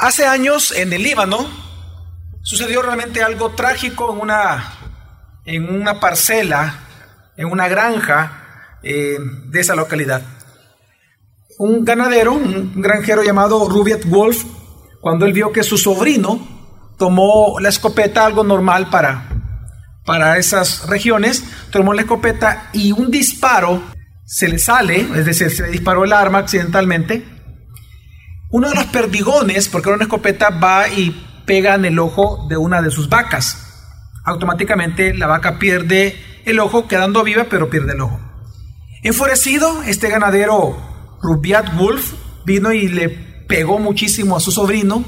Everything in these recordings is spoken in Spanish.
Hace años en el Líbano sucedió realmente algo trágico en una, en una parcela, en una granja eh, de esa localidad. Un ganadero, un granjero llamado Rubiet Wolf, cuando él vio que su sobrino tomó la escopeta, algo normal para, para esas regiones, tomó la escopeta y un disparo se le sale, es decir, se disparó el arma accidentalmente uno de los perdigones, porque una escopeta va y pega en el ojo de una de sus vacas. Automáticamente la vaca pierde el ojo, quedando viva, pero pierde el ojo. Enfurecido, este ganadero Rubiat Wolf vino y le pegó muchísimo a su sobrino.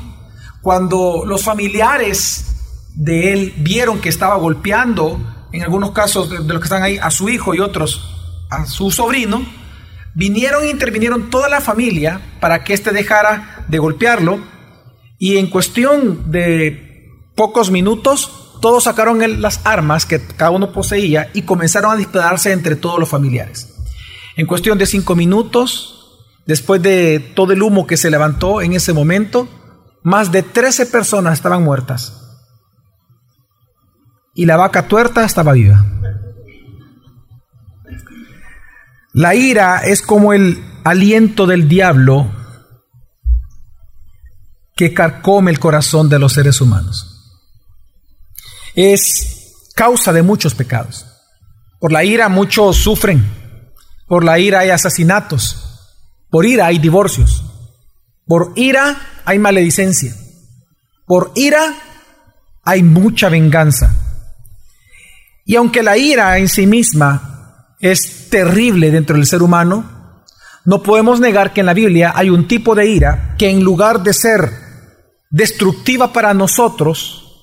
Cuando los familiares de él vieron que estaba golpeando, en algunos casos de los que están ahí, a su hijo y otros a su sobrino, Vinieron e intervinieron toda la familia para que éste dejara de golpearlo y en cuestión de pocos minutos todos sacaron las armas que cada uno poseía y comenzaron a dispararse entre todos los familiares. En cuestión de cinco minutos, después de todo el humo que se levantó en ese momento, más de 13 personas estaban muertas y la vaca tuerta estaba viva. La ira es como el aliento del diablo que carcome el corazón de los seres humanos. Es causa de muchos pecados. Por la ira muchos sufren. Por la ira hay asesinatos. Por ira hay divorcios. Por ira hay maledicencia. Por ira hay mucha venganza. Y aunque la ira en sí misma es terrible dentro del ser humano, no podemos negar que en la Biblia hay un tipo de ira que en lugar de ser destructiva para nosotros,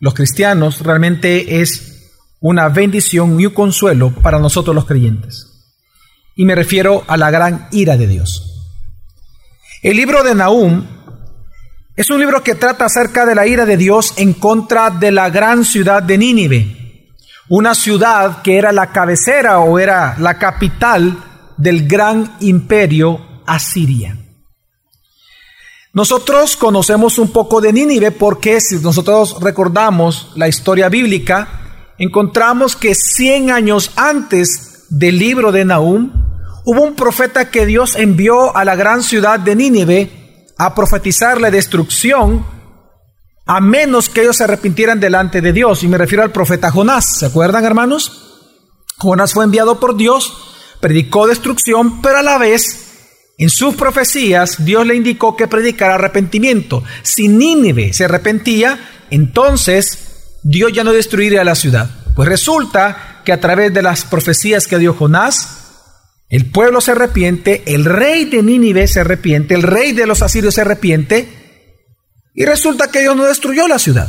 los cristianos, realmente es una bendición y un consuelo para nosotros los creyentes. Y me refiero a la gran ira de Dios. El libro de Nahum es un libro que trata acerca de la ira de Dios en contra de la gran ciudad de Nínive una ciudad que era la cabecera o era la capital del gran imperio Asiria. Nosotros conocemos un poco de Nínive porque si nosotros recordamos la historia bíblica, encontramos que 100 años antes del libro de Nahum, hubo un profeta que Dios envió a la gran ciudad de Nínive a profetizar la destrucción a menos que ellos se arrepintieran delante de Dios. Y me refiero al profeta Jonás. ¿Se acuerdan, hermanos? Jonás fue enviado por Dios, predicó destrucción, pero a la vez, en sus profecías, Dios le indicó que predicara arrepentimiento. Si Nínive se arrepentía, entonces Dios ya no destruiría la ciudad. Pues resulta que a través de las profecías que dio Jonás, el pueblo se arrepiente, el rey de Nínive se arrepiente, el rey de los asirios se arrepiente, y resulta que Dios no destruyó la ciudad.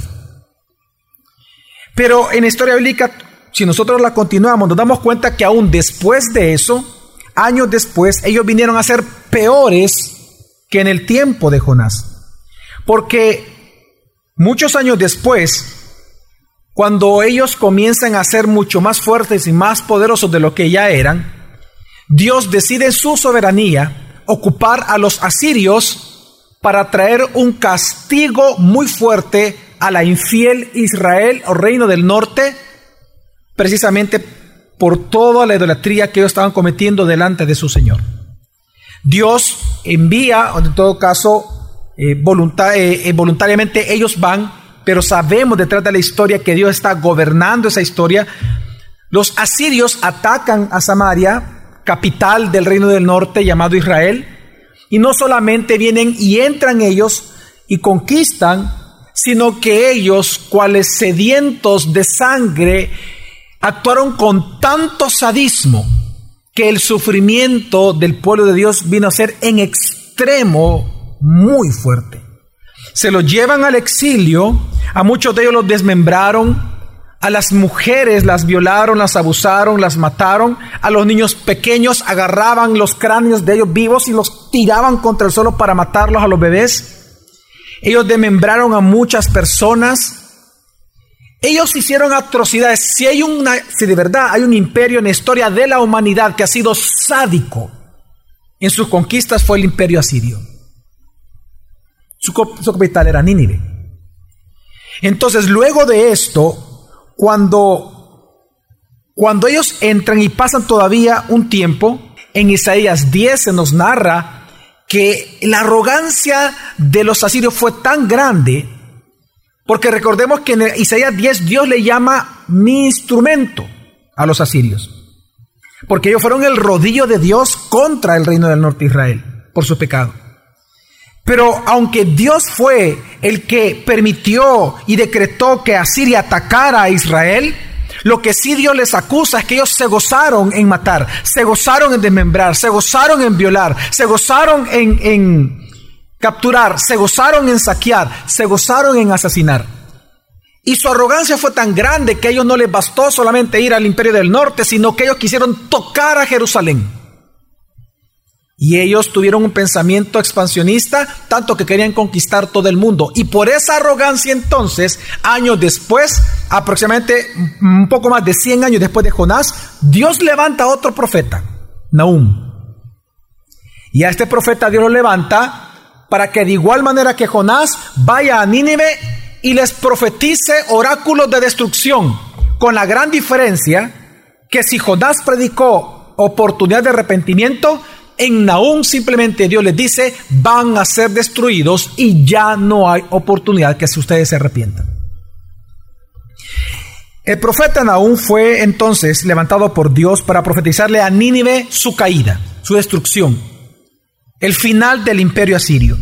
Pero en la historia bíblica, si nosotros la continuamos, nos damos cuenta que aún después de eso, años después, ellos vinieron a ser peores que en el tiempo de Jonás. Porque muchos años después, cuando ellos comienzan a ser mucho más fuertes y más poderosos de lo que ya eran, Dios decide en su soberanía ocupar a los asirios para traer un castigo muy fuerte a la infiel Israel o reino del norte, precisamente por toda la idolatría que ellos estaban cometiendo delante de su Señor. Dios envía, o en todo caso, eh, eh, eh, voluntariamente ellos van, pero sabemos detrás de la historia que Dios está gobernando esa historia. Los asirios atacan a Samaria, capital del reino del norte llamado Israel, y no solamente vienen y entran ellos y conquistan, sino que ellos, cuales sedientos de sangre, actuaron con tanto sadismo que el sufrimiento del pueblo de Dios vino a ser en extremo muy fuerte. Se los llevan al exilio, a muchos de ellos los desmembraron, a las mujeres las violaron, las abusaron, las mataron. A los niños pequeños agarraban los cráneos de ellos vivos y los tiraban contra el suelo para matarlos a los bebés. Ellos desmembraron a muchas personas. Ellos hicieron atrocidades. Si hay una, si de verdad hay un imperio en la historia de la humanidad que ha sido sádico en sus conquistas fue el imperio asirio. Su, su capital era Nínive. Entonces, luego de esto, cuando, cuando ellos entran y pasan todavía un tiempo, en Isaías 10 se nos narra que la arrogancia de los asirios fue tan grande, porque recordemos que en Isaías 10 Dios le llama mi instrumento a los asirios, porque ellos fueron el rodillo de Dios contra el reino del norte de Israel por su pecado. Pero aunque Dios fue el que permitió y decretó que Asiria atacara a Israel, lo que sí Dios les acusa es que ellos se gozaron en matar, se gozaron en desmembrar, se gozaron en violar, se gozaron en, capturar, se gozaron en saquear, se gozaron en asesinar. Y su arrogancia fue tan grande que a ellos no les bastó solamente ir al imperio del norte, sino que ellos quisieron tocar a Jerusalén. Y ellos tuvieron un pensamiento expansionista, tanto que querían conquistar todo el mundo. Y por esa arrogancia entonces, años después, aproximadamente un poco más de 100 años después de Jonás, Dios levanta a otro profeta, Nahum. Y a este profeta Dios lo levanta para que de igual manera que Jonás vaya a Nínive y les profetice oráculos de destrucción, con la gran diferencia que si Jonás predicó oportunidad de arrepentimiento, en Nahum simplemente Dios les dice, van a ser destruidos y ya no hay oportunidad que ustedes se arrepientan. El profeta Nahum fue entonces levantado por Dios para profetizarle a Nínive su caída, su destrucción, el final del imperio asirio.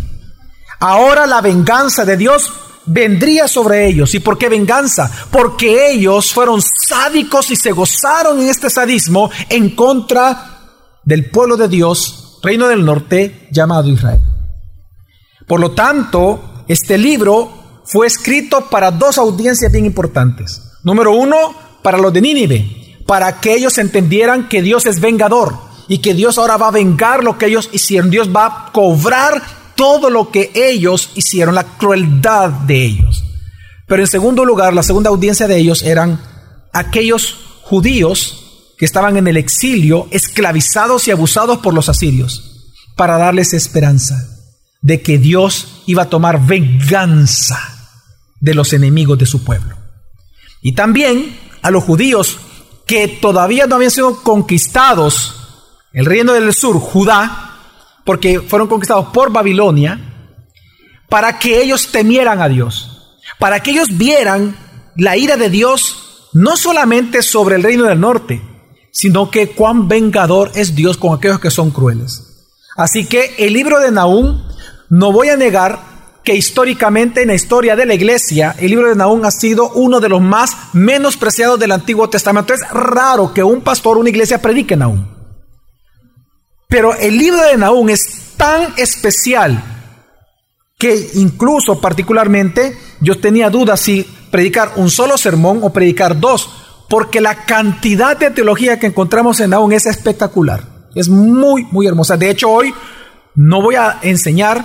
Ahora la venganza de Dios vendría sobre ellos. ¿Y por qué venganza? Porque ellos fueron sádicos y se gozaron en este sadismo en contra del pueblo de Dios, reino del norte, llamado Israel. Por lo tanto, este libro fue escrito para dos audiencias bien importantes. Número uno, para los de Nínive, para que ellos entendieran que Dios es vengador y que Dios ahora va a vengar lo que ellos hicieron. Dios va a cobrar todo lo que ellos hicieron, la crueldad de ellos. Pero en segundo lugar, la segunda audiencia de ellos eran aquellos judíos que estaban en el exilio, esclavizados y abusados por los asirios, para darles esperanza de que Dios iba a tomar venganza de los enemigos de su pueblo. Y también a los judíos que todavía no habían sido conquistados, el reino del sur, Judá, porque fueron conquistados por Babilonia, para que ellos temieran a Dios, para que ellos vieran la ira de Dios no solamente sobre el reino del norte, sino que cuán vengador es Dios con aquellos que son crueles. Así que el libro de Nahum, no voy a negar que históricamente en la historia de la iglesia, el libro de Nahum ha sido uno de los más menospreciados del Antiguo Testamento. Es raro que un pastor, una iglesia predique Nahum. Pero el libro de Nahum es tan especial que incluso particularmente yo tenía dudas si predicar un solo sermón o predicar dos, porque la cantidad de teología que encontramos en Nahum es espectacular. Es muy, muy hermosa. De hecho, hoy no voy a enseñar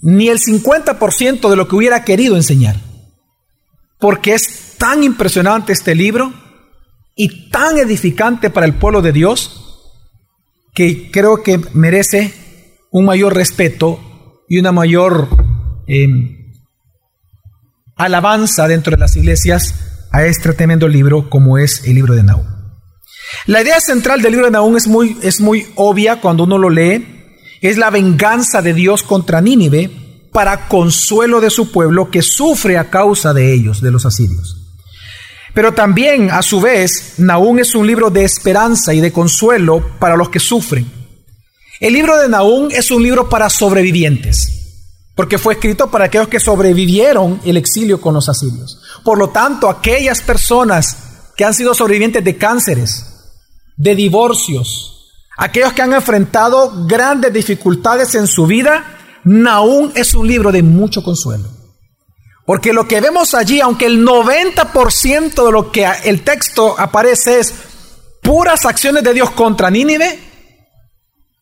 ni el 50% de lo que hubiera querido enseñar. Porque es tan impresionante este libro y tan edificante para el pueblo de Dios que creo que merece un mayor respeto y una mayor eh, alabanza dentro de las iglesias a este tremendo libro como es el libro de Nahum. La idea central del libro de Nahum es muy, es muy obvia cuando uno lo lee. Es la venganza de Dios contra Nínive para consuelo de su pueblo que sufre a causa de ellos, de los asirios. Pero también, a su vez, Nahum es un libro de esperanza y de consuelo para los que sufren. El libro de Nahum es un libro para sobrevivientes porque fue escrito para aquellos que sobrevivieron el exilio con los asirios. Por lo tanto, aquellas personas que han sido sobrevivientes de cánceres, de divorcios, aquellos que han enfrentado grandes dificultades en su vida, Naún es un libro de mucho consuelo. Porque lo que vemos allí, aunque el 90% de lo que el texto aparece es puras acciones de Dios contra Nínive,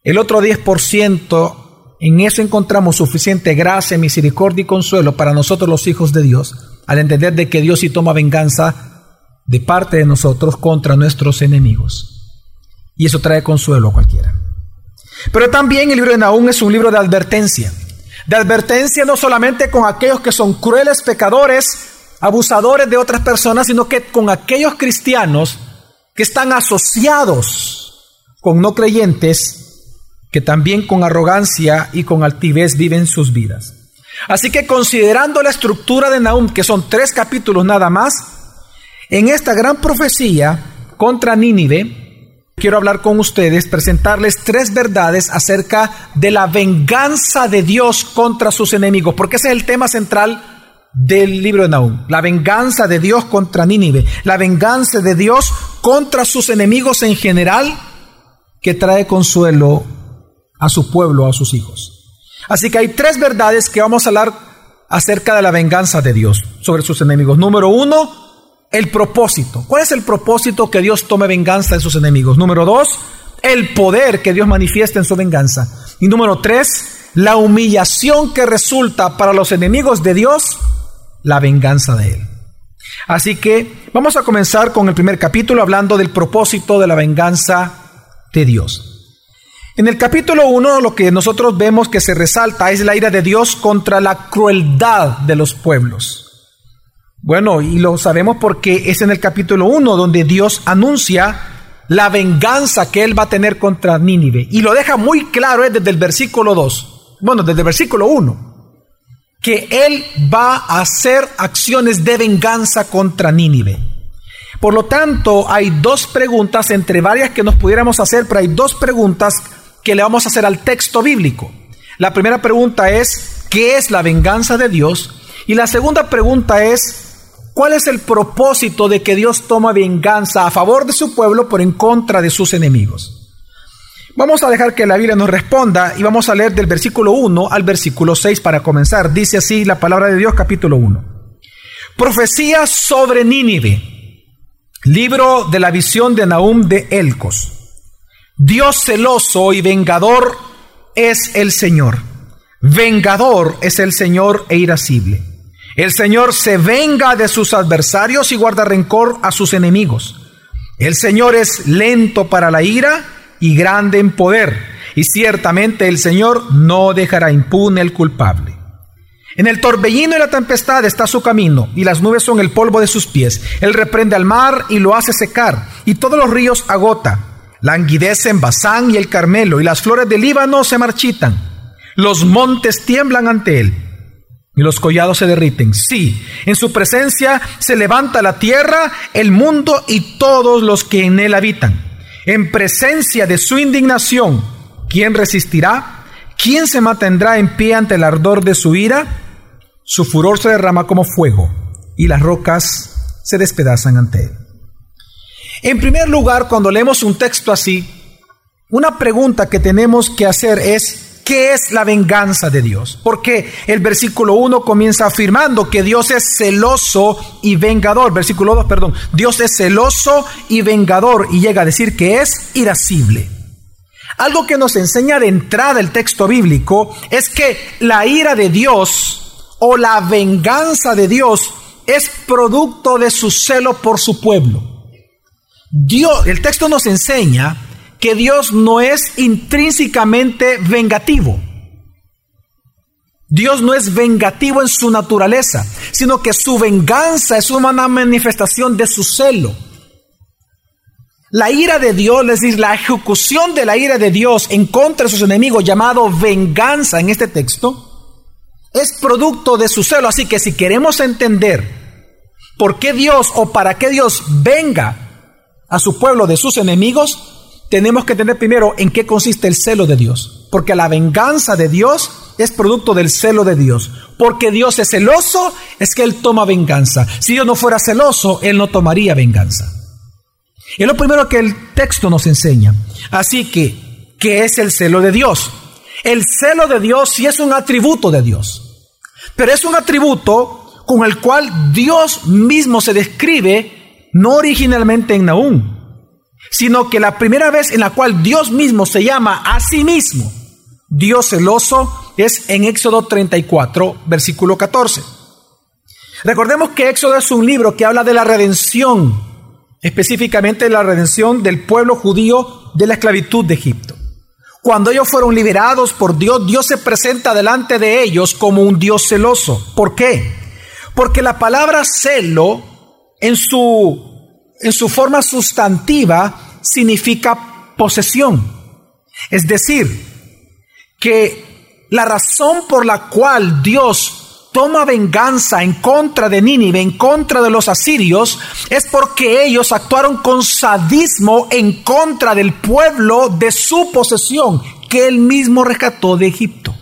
el otro 10% en eso encontramos suficiente gracia, misericordia y consuelo para nosotros los hijos de Dios, al entender de que Dios sí toma venganza de parte de nosotros contra nuestros enemigos. Y eso trae consuelo a cualquiera. Pero también el libro de Nahum es un libro de advertencia. De advertencia no solamente con aquellos que son crueles pecadores, abusadores de otras personas, sino que con aquellos cristianos que están asociados con no creyentes, que también con arrogancia y con altivez viven sus vidas. Así que considerando la estructura de Nahum, que son tres capítulos nada más, en esta gran profecía contra Nínive, quiero hablar con ustedes, presentarles tres verdades acerca de la venganza de Dios contra sus enemigos, porque ese es el tema central del libro de Nahum, la venganza de Dios contra Nínive, la venganza de Dios contra sus enemigos en general, que trae consuelo a su pueblo, a sus hijos. Así que hay tres verdades que vamos a hablar acerca de la venganza de Dios sobre sus enemigos. Número uno, el propósito. ¿Cuál es el propósito que Dios tome venganza de sus enemigos? Número dos, el poder que Dios manifiesta en su venganza. Y número tres, la humillación que resulta para los enemigos de Dios, la venganza de Él. Así que vamos a comenzar con el primer capítulo hablando del propósito de la venganza de Dios. En el capítulo 1 lo que nosotros vemos que se resalta es la ira de Dios contra la crueldad de los pueblos. Bueno, y lo sabemos porque es en el capítulo 1 donde Dios anuncia la venganza que él va a tener contra Nínive. Y lo deja muy claro desde el versículo 2, bueno, desde el versículo 1, que él va a hacer acciones de venganza contra Nínive. Por lo tanto, hay dos preguntas entre varias que nos pudiéramos hacer, pero hay dos preguntas que le vamos a hacer al texto bíblico. La primera pregunta es, ¿qué es la venganza de Dios? Y la segunda pregunta es, ¿cuál es el propósito de que Dios toma venganza a favor de su pueblo por en contra de sus enemigos? Vamos a dejar que la Biblia nos responda y vamos a leer del versículo 1 al versículo 6 para comenzar. Dice así la palabra de Dios capítulo 1. Profecía sobre Nínive. Libro de la visión de Nahum de Elcos. Dios celoso y vengador es el Señor. Vengador es el Señor e irascible. El Señor se venga de sus adversarios y guarda rencor a sus enemigos. El Señor es lento para la ira y grande en poder, y ciertamente el Señor no dejará impune el culpable. En el torbellino y la tempestad está su camino, y las nubes son el polvo de sus pies. Él reprende al mar y lo hace secar, y todos los ríos agota. Languidecen Bazán y el Carmelo, y las flores del Líbano se marchitan. Los montes tiemblan ante él, y los collados se derriten. Sí, en su presencia se levanta la tierra, el mundo y todos los que en él habitan. En presencia de su indignación, ¿quién resistirá? ¿Quién se mantendrá en pie ante el ardor de su ira? Su furor se derrama como fuego, y las rocas se despedazan ante él. En primer lugar, cuando leemos un texto así, una pregunta que tenemos que hacer es, ¿qué es la venganza de Dios? Porque el versículo 1 comienza afirmando que Dios es celoso y vengador. Versículo 2, perdón. Dios es celoso y vengador y llega a decir que es irascible. Algo que nos enseña de entrada el texto bíblico es que la ira de Dios o la venganza de Dios es producto de su celo por su pueblo. Dios, el texto nos enseña que Dios no es intrínsecamente vengativo. Dios no es vengativo en su naturaleza, sino que su venganza es una manifestación de su celo. La ira de Dios, es decir, la ejecución de la ira de Dios en contra de sus enemigos, llamado venganza en este texto, es producto de su celo. Así que si queremos entender por qué Dios o para qué Dios venga a su pueblo de sus enemigos, tenemos que entender primero en qué consiste el celo de Dios. Porque la venganza de Dios es producto del celo de Dios. Porque Dios es celoso, es que Él toma venganza. Si Dios no fuera celoso, Él no tomaría venganza. Es lo primero que el texto nos enseña. Así que, ¿qué es el celo de Dios? El celo de Dios sí es un atributo de Dios. Pero es un atributo con el cual Dios mismo se describe no originalmente en Nahum, sino que la primera vez en la cual Dios mismo se llama a sí mismo Dios celoso es en Éxodo 34, versículo 14. Recordemos que Éxodo es un libro que habla de la redención, específicamente de la redención del pueblo judío de la esclavitud de Egipto. Cuando ellos fueron liberados por Dios, Dios se presenta delante de ellos como un Dios celoso. ¿Por qué? Porque la palabra celo en su, en su forma sustantiva significa posesión. Es decir, que la razón por la cual Dios toma venganza en contra de Nínive, en contra de los asirios, es porque ellos actuaron con sadismo en contra del pueblo de su posesión, que él mismo rescató de Egipto.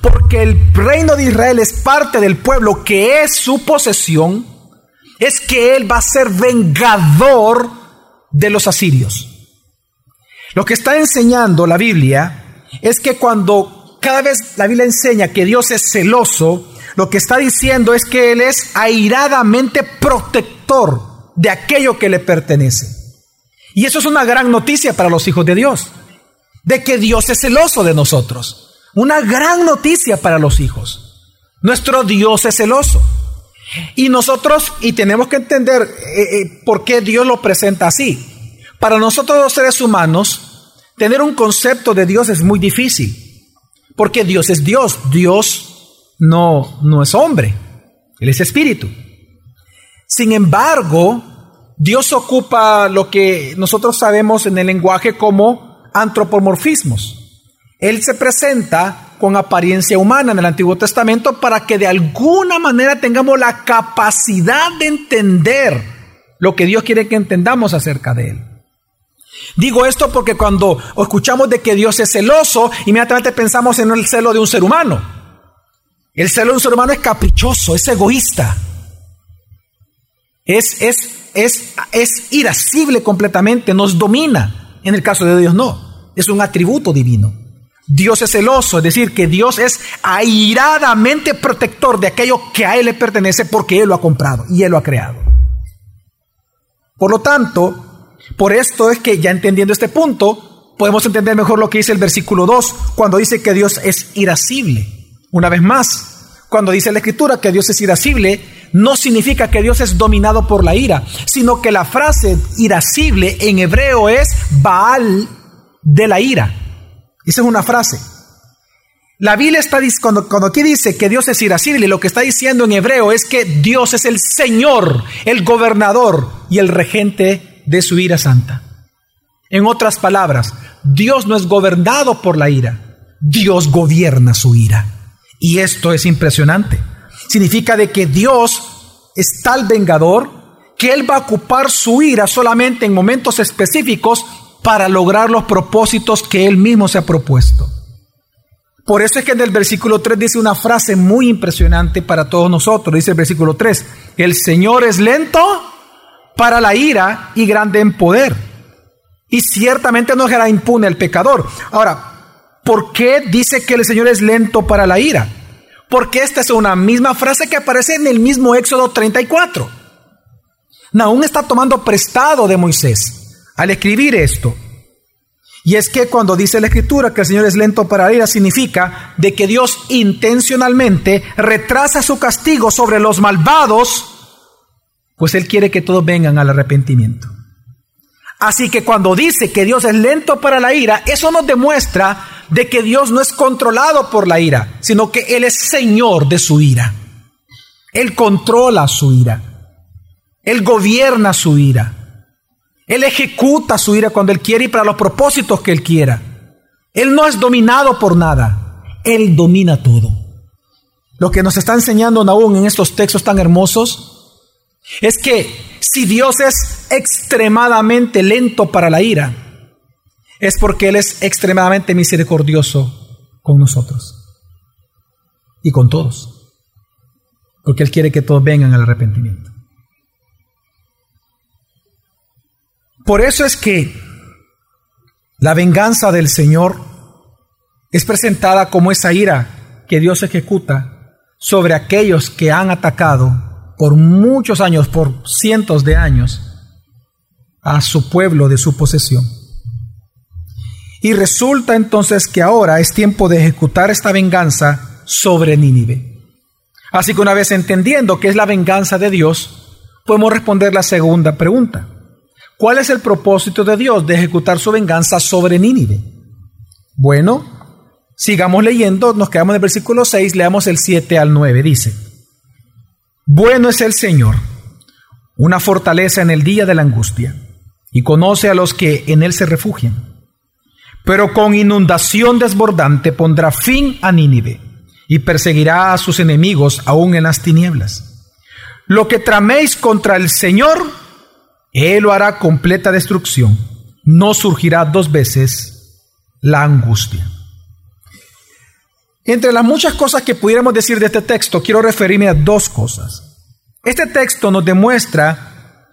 Porque el reino de Israel es parte del pueblo que es su posesión, es que él va a ser vengador de los asirios. Lo que está enseñando la Biblia es que cuando cada vez la Biblia enseña que Dios es celoso, lo que está diciendo es que Él es airadamente protector de aquello que le pertenece. Y eso es una gran noticia para los hijos de Dios, de que Dios es celoso de nosotros. Una gran noticia para los hijos. Nuestro Dios es celoso. Y nosotros, y tenemos que entender eh, eh, por qué Dios lo presenta así. Para nosotros los seres humanos, tener un concepto de Dios es muy difícil, porque Dios es Dios, Dios no, no es hombre, Él es espíritu. Sin embargo, Dios ocupa lo que nosotros sabemos en el lenguaje como antropomorfismos. Él se presenta con apariencia humana en el Antiguo Testamento para que de alguna manera tengamos la capacidad de entender lo que Dios quiere que entendamos acerca de Él. Digo esto porque cuando escuchamos de que Dios es celoso, inmediatamente pensamos en el celo de un ser humano. El celo de un ser humano es caprichoso, es egoísta. Es, es, es, es irascible completamente, nos domina. En el caso de Dios no, es un atributo divino. Dios es celoso, es decir, que Dios es airadamente protector de aquello que a Él le pertenece porque Él lo ha comprado y Él lo ha creado. Por lo tanto, por esto es que ya entendiendo este punto, podemos entender mejor lo que dice el versículo 2, cuando dice que Dios es irascible. Una vez más, cuando dice la escritura que Dios es irascible, no significa que Dios es dominado por la ira, sino que la frase irascible en hebreo es Baal de la ira. Esa es una frase. La Biblia está cuando, cuando aquí dice que Dios es irascible, lo que está diciendo en hebreo es que Dios es el Señor, el gobernador y el regente de su ira santa. En otras palabras, Dios no es gobernado por la ira, Dios gobierna su ira. Y esto es impresionante. Significa de que Dios es tal vengador que Él va a ocupar su ira solamente en momentos específicos para lograr los propósitos que Él mismo se ha propuesto. Por eso es que en el versículo 3 dice una frase muy impresionante para todos nosotros. Dice el versículo 3, el Señor es lento para la ira y grande en poder. Y ciertamente no será impune el pecador. Ahora, ¿por qué dice que el Señor es lento para la ira? Porque esta es una misma frase que aparece en el mismo Éxodo 34. Naún está tomando prestado de Moisés al escribir esto. Y es que cuando dice la escritura que el Señor es lento para la ira, significa de que Dios intencionalmente retrasa su castigo sobre los malvados pues Él quiere que todos vengan al arrepentimiento. Así que cuando dice que Dios es lento para la ira, eso nos demuestra de que Dios no es controlado por la ira, sino que Él es Señor de su ira. Él controla su ira. Él gobierna su ira. Él ejecuta su ira cuando Él quiere y para los propósitos que Él quiera. Él no es dominado por nada. Él domina todo. Lo que nos está enseñando aún en estos textos tan hermosos es que si Dios es extremadamente lento para la ira, es porque Él es extremadamente misericordioso con nosotros y con todos, porque Él quiere que todos vengan al arrepentimiento. Por eso es que la venganza del Señor es presentada como esa ira que Dios ejecuta sobre aquellos que han atacado por muchos años, por cientos de años, a su pueblo de su posesión. Y resulta entonces que ahora es tiempo de ejecutar esta venganza sobre Nínive. Así que una vez entendiendo que es la venganza de Dios, podemos responder la segunda pregunta. ¿Cuál es el propósito de Dios de ejecutar su venganza sobre Nínive? Bueno, sigamos leyendo, nos quedamos en el versículo 6, leamos el 7 al 9, dice, Bueno es el Señor, una fortaleza en el día de la angustia, y conoce a los que en él se refugian. Pero con inundación desbordante pondrá fin a Nínive, y perseguirá a sus enemigos aún en las tinieblas. Lo que traméis contra el Señor, Él lo hará completa destrucción. No surgirá dos veces la angustia. Entre las muchas cosas que pudiéramos decir de este texto, quiero referirme a dos cosas. Este texto nos demuestra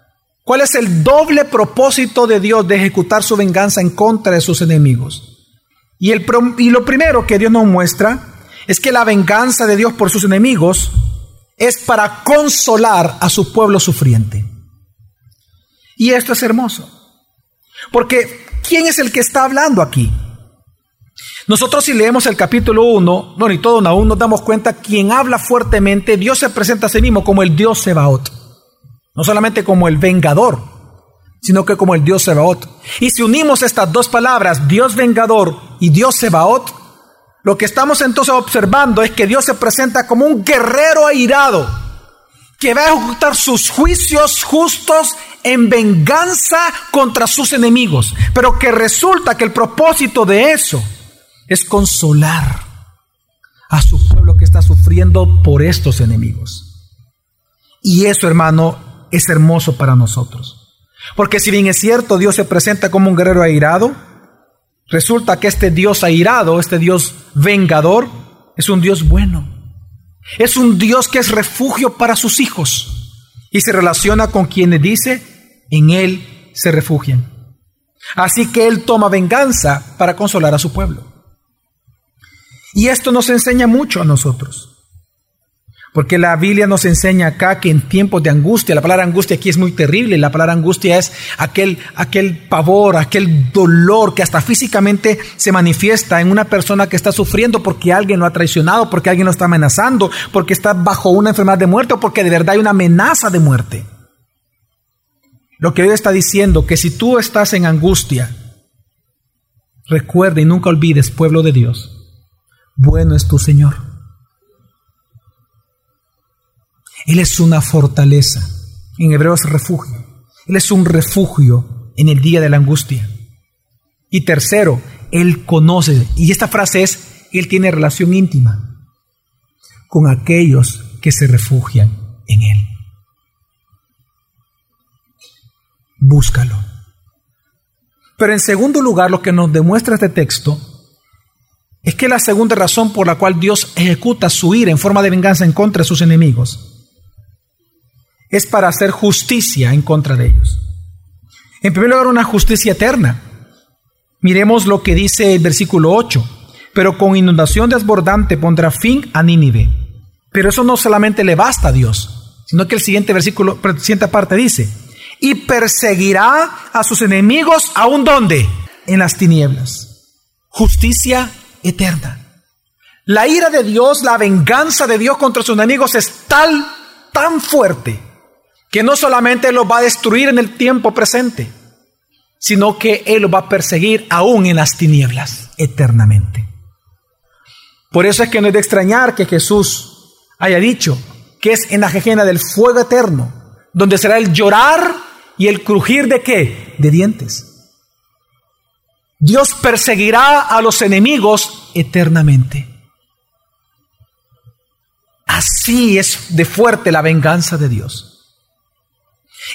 cuál es el doble propósito de Dios de ejecutar su venganza en contra de sus enemigos. Y, el, y lo primero que Dios nos muestra es que la venganza de Dios por sus enemigos es para consolar a su pueblo sufriente. Y esto es hermoso. Porque, ¿quién es el que está hablando aquí? Nosotros si leemos el capítulo 1, no, ni todo aún, nos damos cuenta, quien habla fuertemente, Dios se presenta a sí mismo como el Dios Sebaot. No solamente como el vengador, sino que como el Dios Sebaot. Y si unimos estas dos palabras, Dios vengador y Dios Sebaot, lo que estamos entonces observando es que Dios se presenta como un guerrero airado que va a ejecutar sus juicios justos en venganza contra sus enemigos, pero que resulta que el propósito de eso es consolar a su pueblo que está sufriendo por estos enemigos. Y eso, hermano, es hermoso para nosotros. Porque si bien es cierto, Dios se presenta como un guerrero airado, resulta que este Dios airado, este Dios vengador, es un Dios bueno. Es un Dios que es refugio para sus hijos y se relaciona con quienes dice, en Él se refugian. Así que Él toma venganza para consolar a su pueblo. Y esto nos enseña mucho a nosotros. Porque la Biblia nos enseña acá que en tiempos de angustia, la palabra angustia aquí es muy terrible, la palabra angustia es aquel, aquel pavor, aquel dolor que hasta físicamente se manifiesta en una persona que está sufriendo porque alguien lo ha traicionado, porque alguien lo está amenazando, porque está bajo una enfermedad de muerte o porque de verdad hay una amenaza de muerte. Lo que Dios está diciendo, que si tú estás en angustia, recuerda y nunca olvides, pueblo de Dios, bueno es tu Señor. Él es una fortaleza. En hebreo es refugio. Él es un refugio en el día de la angustia. Y tercero, Él conoce, y esta frase es, Él tiene relación íntima con aquellos que se refugian en Él. Búscalo. Pero en segundo lugar, lo que nos demuestra este texto es que la segunda razón por la cual Dios ejecuta su ira en forma de venganza en contra de sus enemigos es para hacer justicia en contra de ellos. En primer lugar, una justicia eterna. Miremos lo que dice el versículo 8. Pero con inundación desbordante pondrá fin a Nínive. Pero eso no solamente le basta a Dios, sino que el siguiente versículo, siguiente parte dice, y perseguirá a sus enemigos aún donde? En las tinieblas. Justicia eterna. La ira de Dios, la venganza de Dios contra sus enemigos es tal, tan fuerte, que no solamente los va a destruir en el tiempo presente, sino que Él los va a perseguir aún en las tinieblas, eternamente. Por eso es que no es de extrañar que Jesús haya dicho que es en la jejena del fuego eterno, donde será el llorar y el crujir de qué? De dientes. Dios perseguirá a los enemigos eternamente. Así es de fuerte la venganza de Dios.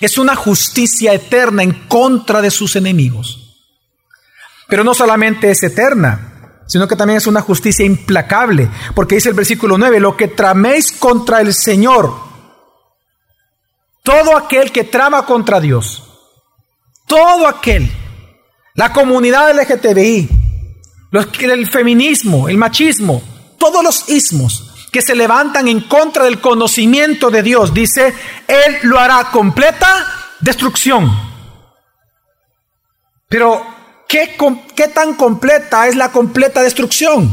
Es una justicia eterna en contra de sus enemigos. Pero no solamente es eterna, sino que también es una justicia implacable, porque dice el versículo 9, lo que traméis contra el Señor, todo aquel que trama contra Dios, todo aquel la comunidad LGTBI, los, el feminismo, el machismo, todos los ismos que se levantan en contra del conocimiento de Dios, dice, Él lo hará completa destrucción. Pero, ¿qué, ¿qué tan completa es la completa destrucción?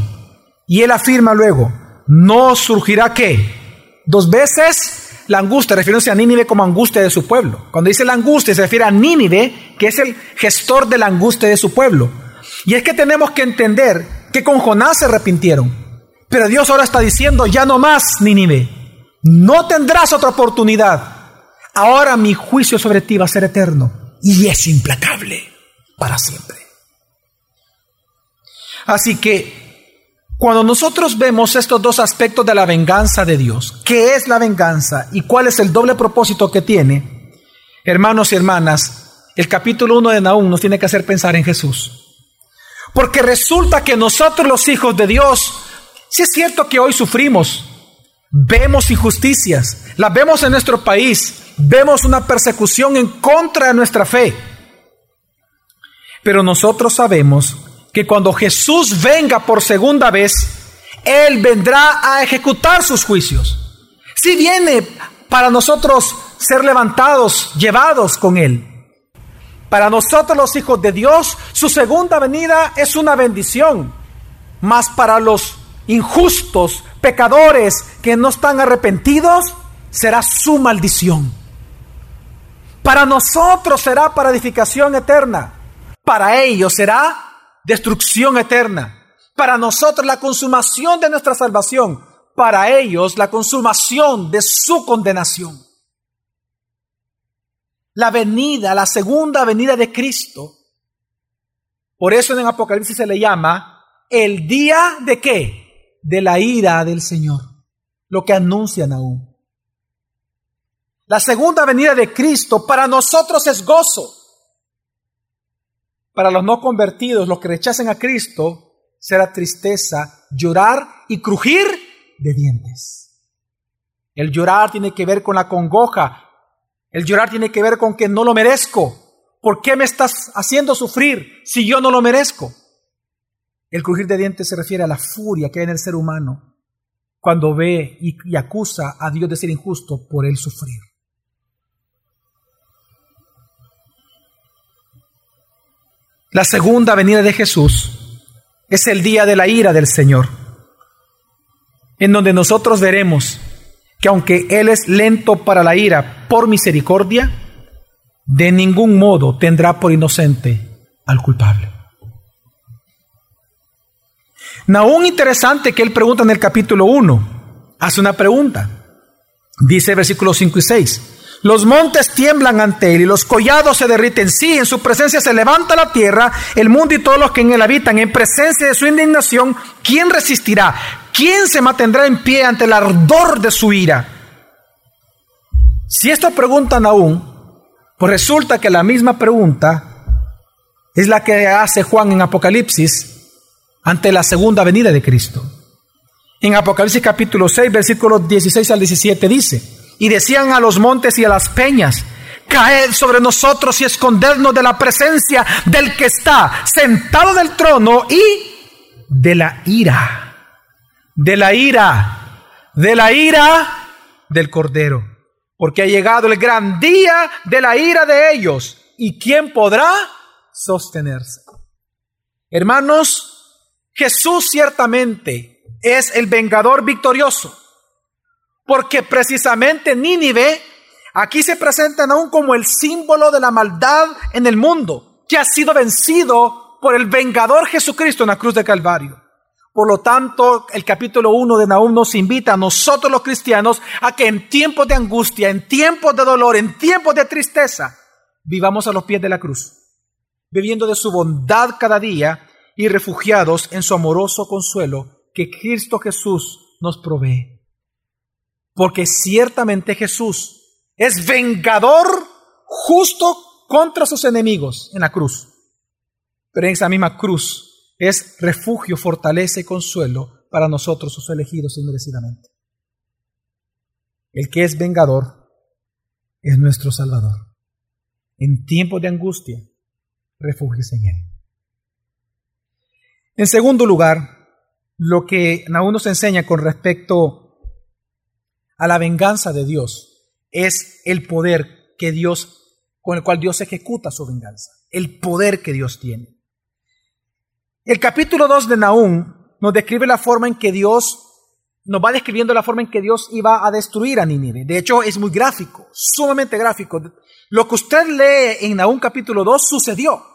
Y Él afirma luego, no surgirá qué? Dos veces la angustia, refiriéndose a Nínive como angustia de su pueblo. Cuando dice la angustia se refiere a Nínive, que es el gestor de la angustia de su pueblo. Y es que tenemos que entender que con Jonás se arrepintieron. Pero Dios ahora está diciendo, ya no más, Nínive. No tendrás otra oportunidad. Ahora mi juicio sobre ti va a ser eterno y es implacable para siempre. Así que cuando nosotros vemos estos dos aspectos de la venganza de Dios, ¿qué es la venganza y cuál es el doble propósito que tiene? Hermanos y hermanas, el capítulo 1 de Nahum nos tiene que hacer pensar en Jesús. Porque resulta que nosotros los hijos de Dios, si es cierto que hoy sufrimos, vemos injusticias, las vemos en nuestro país, vemos una persecución en contra de nuestra fe. Pero nosotros sabemos que cuando Jesús venga por segunda vez, Él vendrá a ejecutar sus juicios. Si viene para nosotros ser levantados, llevados con Él. Para nosotros los hijos de Dios, su segunda venida es una bendición. Mas para los injustos, pecadores que no están arrepentidos, será su maldición. Para nosotros será para edificación eterna. Para ellos será destrucción eterna. Para nosotros la consumación de nuestra salvación. Para ellos la consumación de su condenación. La venida, la segunda venida de Cristo. Por eso en Apocalipsis se le llama el día de qué? De la ira del Señor. Lo que anuncian aún. La segunda venida de Cristo para nosotros es gozo. Para los no convertidos, los que rechacen a Cristo, será tristeza, llorar y crujir de dientes. El llorar tiene que ver con la congoja. El llorar tiene que ver con que no lo merezco. ¿Por qué me estás haciendo sufrir si yo no lo merezco? El crujir de dientes se refiere a la furia que hay en el ser humano cuando ve y, acusa a Dios de ser injusto por él sufrir. La segunda venida de Jesús es el día de la ira del Señor, en donde nosotros veremos que aunque Él es lento para la ira por misericordia, de ningún modo tendrá por inocente al culpable. Naún interesante que él pregunta en el capítulo 1, hace una pregunta, dice versículos 5 y 6. Los montes tiemblan ante él y los collados se derriten. Sí, en su presencia se levanta la tierra, el mundo y todos los que en él habitan. En presencia de su indignación, ¿quién resistirá? ¿Quién se mantendrá en pie ante el ardor de su ira? Si esto preguntan aún, pues resulta que la misma pregunta es la que hace Juan en Apocalipsis ante la segunda venida de Cristo. En Apocalipsis capítulo 6, versículos 16 al 17 dice, y decían a los montes y a las peñas, caed sobre nosotros y escondernos de la presencia del que está sentado del trono y de la ira, de la ira, de la ira del Cordero, porque ha llegado el gran día de la ira de ellos, y quién podrá sostenerse. Hermanos, Jesús ciertamente es el vengador victorioso. Porque precisamente Nínive aquí se presentan aún como el símbolo de la maldad en el mundo, que ha sido vencido por el vengador Jesucristo en la cruz de Calvario. Por lo tanto, el capítulo 1 de Nahum nos invita a nosotros los cristianos a que en tiempos de angustia, en tiempos de dolor, en tiempos de tristeza, vivamos a los pies de la cruz, viviendo de su bondad cada día y refugiados en su amoroso consuelo que Cristo Jesús nos provee. Porque ciertamente Jesús es vengador justo contra sus enemigos en la cruz. Pero en esa misma cruz es refugio, fortaleza y consuelo para nosotros, sus elegidos inmerecidamente. El que es vengador es nuestro Salvador. En tiempos de angustia, refúgiese en Él. En segundo lugar, lo que Naúm nos enseña con respecto a la venganza de Dios es el poder que Dios, con el cual Dios ejecuta su venganza, el poder que Dios tiene. El capítulo 2 de Nahum nos describe la forma en que Dios, nos va describiendo la forma en que Dios iba a destruir a Nínive. De hecho, es muy gráfico, sumamente gráfico. Lo que usted lee en Nahum capítulo 2 sucedió.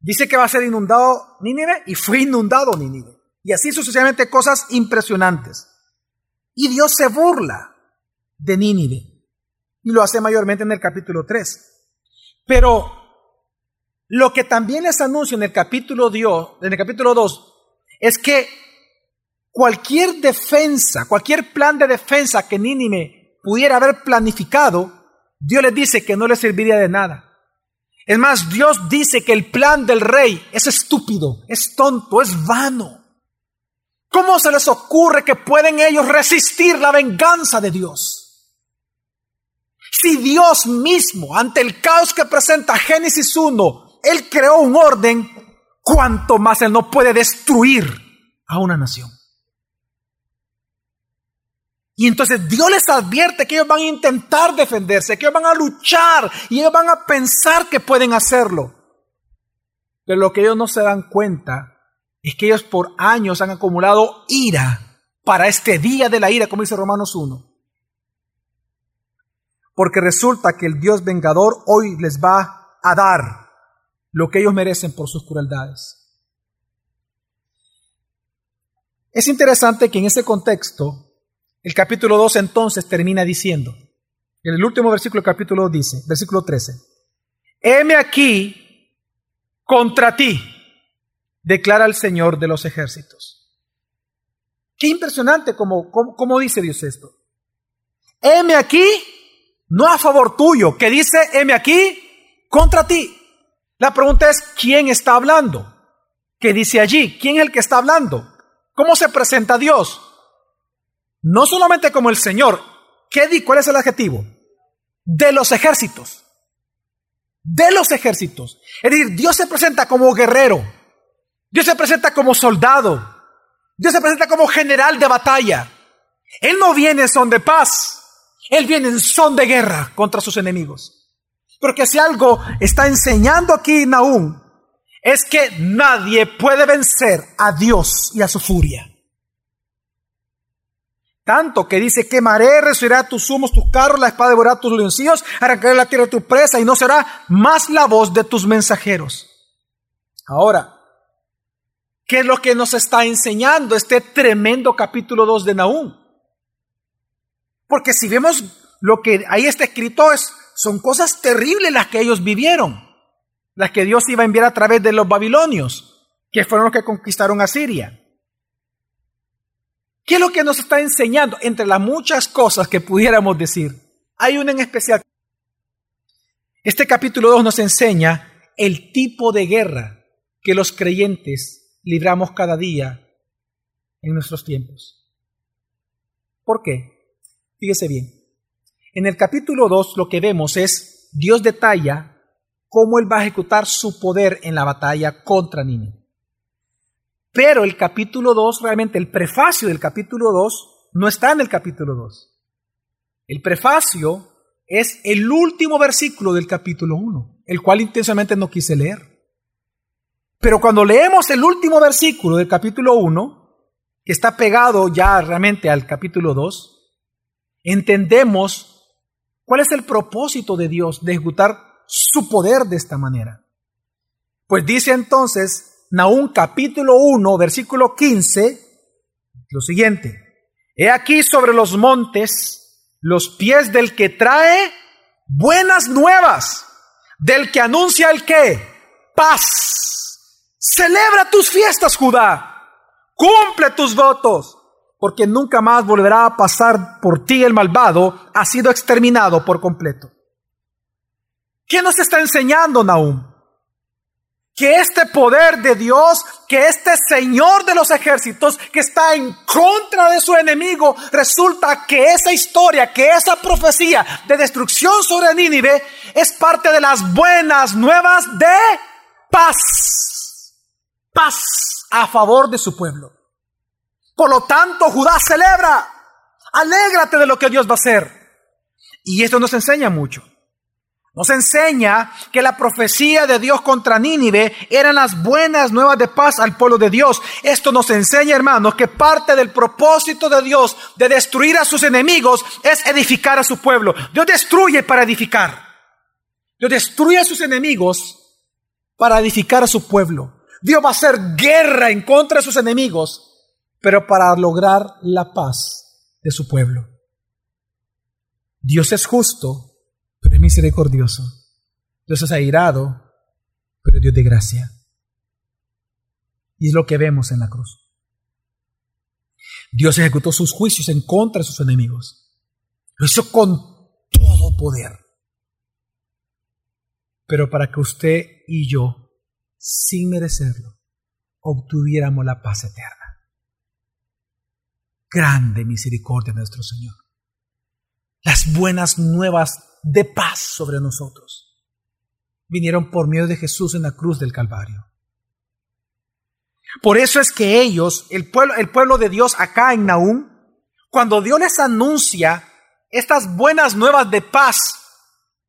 Dice que va a ser inundado Nínive y fue inundado Nínive. Y así sucesivamente cosas impresionantes. Y Dios se burla de Nínive. Y lo hace mayormente en el capítulo 3. Pero lo que también les anuncio en el capítulo, Dios, en el capítulo 2 es que cualquier defensa, cualquier plan de defensa que Nínive pudiera haber planificado, Dios les dice que no le serviría de nada. Es más, Dios dice que el plan del rey es estúpido, es tonto, es vano. ¿Cómo se les ocurre que pueden ellos resistir la venganza de Dios? Si Dios mismo, ante el caos que presenta Génesis 1, Él creó un orden, ¿cuánto más Él no puede destruir a una nación? Y entonces Dios les advierte que ellos van a intentar defenderse, que ellos van a luchar y ellos van a pensar que pueden hacerlo. Pero lo que ellos no se dan cuenta es que ellos por años han acumulado ira para este día de la ira, como dice Romanos 1. Porque resulta que el Dios vengador hoy les va a dar lo que ellos merecen por sus crueldades. Es interesante que en ese contexto el capítulo 2 entonces termina diciendo, en el último versículo del capítulo 2 dice, versículo 13, heme aquí contra ti, declara el Señor de los ejércitos. Qué impresionante como, como, dice Dios esto. Heme aquí, no a favor tuyo, que dice, heme aquí contra ti. La pregunta es, ¿quién está hablando? ¿Qué dice allí? ¿Quién es el que está hablando? ¿Cómo se presenta Dios? No solamente como el Señor, ¿qué ¿Cuál es el adjetivo? De los ejércitos. De los ejércitos. Es decir, Dios se presenta como guerrero. Dios se presenta como soldado. Dios se presenta como general de batalla. Él no viene en son de paz. Él viene en son de guerra contra sus enemigos. Porque si algo está enseñando aquí Nahum, es que nadie puede vencer a Dios y a su furia. Tanto que dice, quemaré, resuirá tus humos, tus carros, la espada devorará tus leoncillos, arrancaré la tierra de tu presa y no será más la voz de tus mensajeros. Ahora, ¿qué es lo que nos está enseñando este tremendo capítulo 2 de Nahum? Porque si vemos lo que ahí está escrito, es, son cosas terribles las que ellos vivieron, las que Dios iba a enviar a través de los babilonios, que fueron los que conquistaron a Siria. ¿Qué es lo que nos está enseñando? Entre las muchas cosas que pudiéramos decir, hay una en especial. Este capítulo 2 nos enseña el tipo de guerra que los creyentes libramos cada día en nuestros tiempos. ¿Por qué? Fíjese bien. En el capítulo 2 lo que vemos es Dios detalla cómo Él va a ejecutar su poder en la batalla contra Nínive. Pero el capítulo 2, realmente el prefacio del capítulo 2, no está en el capítulo 2. El prefacio es el último versículo del capítulo 1, el cual intensamente no quise leer. Pero cuando leemos el último versículo del capítulo 1, que está pegado ya realmente al capítulo 2, entendemos cuál es el propósito de Dios de ejecutar su poder de esta manera. Pues dice entonces Nahum capítulo 1, versículo 15, lo siguiente. He aquí sobre los montes los pies del que trae buenas nuevas, del que anuncia el que paz. Celebra tus fiestas, Judá. Cumple tus votos, porque nunca más volverá a pasar por ti el malvado, ha sido exterminado por completo. ¿Qué nos está enseñando Nahum? Que este poder de Dios, que este Señor de los ejércitos que está en contra de su enemigo, resulta que esa historia, que esa profecía de destrucción sobre Nínive es parte de las buenas nuevas de paz. Paz a favor de su pueblo. Por lo tanto, Judá celebra, alégrate de lo que Dios va a hacer. Y esto nos enseña mucho. Nos enseña que la profecía de Dios contra Nínive eran las buenas nuevas de paz al pueblo de Dios. Esto nos enseña, hermanos, que parte del propósito de Dios de destruir a sus enemigos es edificar a su pueblo. Dios destruye para edificar. Dios destruye a sus enemigos para edificar a su pueblo. Dios va a hacer guerra en contra de sus enemigos, pero para lograr la paz de su pueblo. Dios es justo, pero es misericordioso. Dios es airado, pero Dios de gracia. Y es lo que vemos en la cruz. Dios ejecutó sus juicios en contra de sus enemigos. Lo hizo con todo poder. Pero para que usted y yo, sin merecerlo, obtuviéramos la paz eterna. Grande misericordia de nuestro Señor. Las buenas nuevas de paz sobre nosotros vinieron por medio de Jesús en la cruz del Calvario. Por eso es que ellos, el pueblo, el pueblo de Dios acá en Nahum, cuando Dios les anuncia estas buenas nuevas de paz,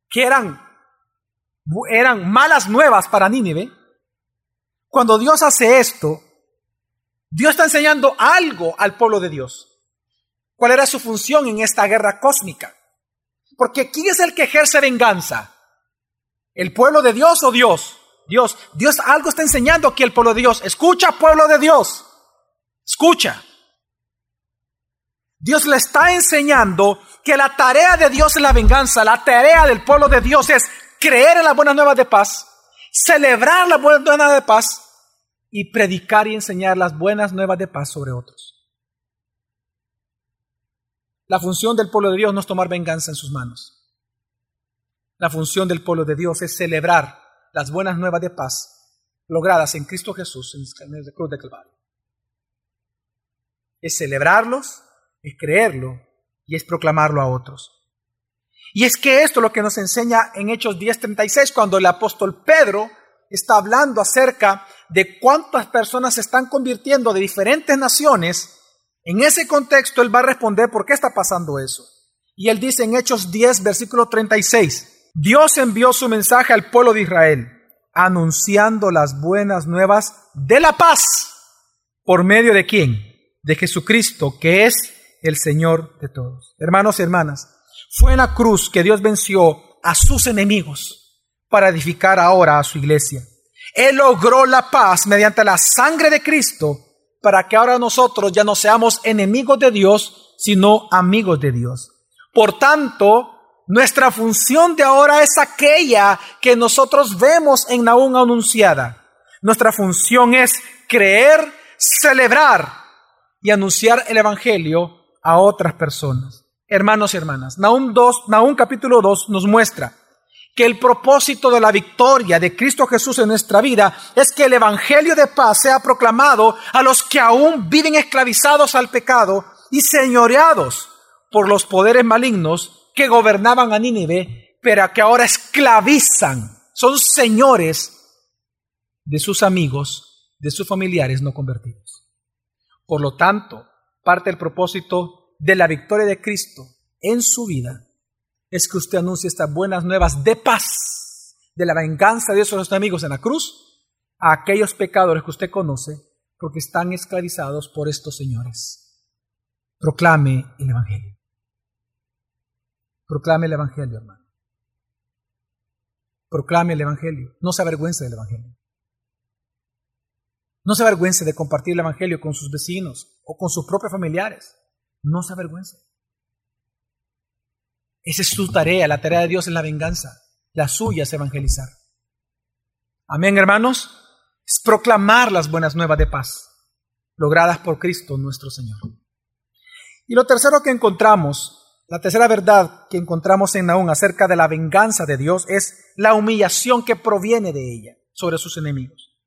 que eran, eran malas nuevas para Nínive, cuando Dios hace esto, Dios está enseñando algo al pueblo de Dios. ¿Cuál era su función en esta guerra cósmica? Porque ¿quién es el que ejerce venganza? ¿El pueblo de Dios o Dios? Dios, Dios algo está enseñando aquí el pueblo de Dios. Escucha, pueblo de Dios. Escucha. Dios le está enseñando que la tarea de Dios es la venganza. La tarea del pueblo de Dios es creer en las buenas nuevas de paz, celebrar las buenas nuevas de paz y predicar y enseñar las buenas nuevas de paz sobre otros. La función del pueblo de Dios no es tomar venganza en sus manos. La función del pueblo de Dios es celebrar las buenas nuevas de paz logradas en Cristo Jesús en el cruz de Calvario. Es celebrarlos, es creerlo y es proclamarlo a otros. Y es que esto es lo que nos enseña en Hechos 10:36 cuando el apóstol Pedro está hablando acerca de cuántas personas se están convirtiendo de diferentes naciones. En ese contexto él va a responder por qué está pasando eso. Y él dice en Hechos 10, versículo 36, Dios envió su mensaje al pueblo de Israel, anunciando las buenas nuevas de la paz. ¿Por medio de quién? De Jesucristo, que es el Señor de todos. Hermanos y hermanas, fue en la cruz que Dios venció a sus enemigos para edificar ahora a su iglesia. Él logró la paz mediante la sangre de Cristo para que ahora nosotros ya no seamos enemigos de Dios, sino amigos de Dios. Por tanto, nuestra función de ahora es aquella que nosotros vemos en Naúm anunciada. Nuestra función es creer, celebrar y anunciar el Evangelio a otras personas. Hermanos y hermanas, Naúm 2, Naúm capítulo 2 nos muestra que el propósito de la victoria de Cristo Jesús en nuestra vida es que el Evangelio de paz sea proclamado a los que aún viven esclavizados al pecado y señoreados por los poderes malignos que gobernaban a Nínive, pero que ahora esclavizan, son señores de sus amigos, de sus familiares no convertidos. Por lo tanto, parte del propósito de la victoria de Cristo en su vida es que usted anuncie estas buenas nuevas de paz, de la venganza de Dios a sus amigos en la cruz, a aquellos pecadores que usted conoce, porque están esclavizados por estos señores. Proclame el Evangelio. Proclame el Evangelio, hermano. Proclame el Evangelio. No se avergüence del Evangelio. No se avergüence de compartir el Evangelio con sus vecinos o con sus propios familiares. No se avergüence. Esa es su tarea. La tarea de Dios es la venganza. La suya es evangelizar. Amén, hermanos. Es proclamar las buenas nuevas de paz logradas por Cristo nuestro Señor. Y lo tercero que encontramos la tercera verdad que encontramos en Naúm acerca de la venganza de Dios es la humillación que proviene de ella sobre sus enemigos.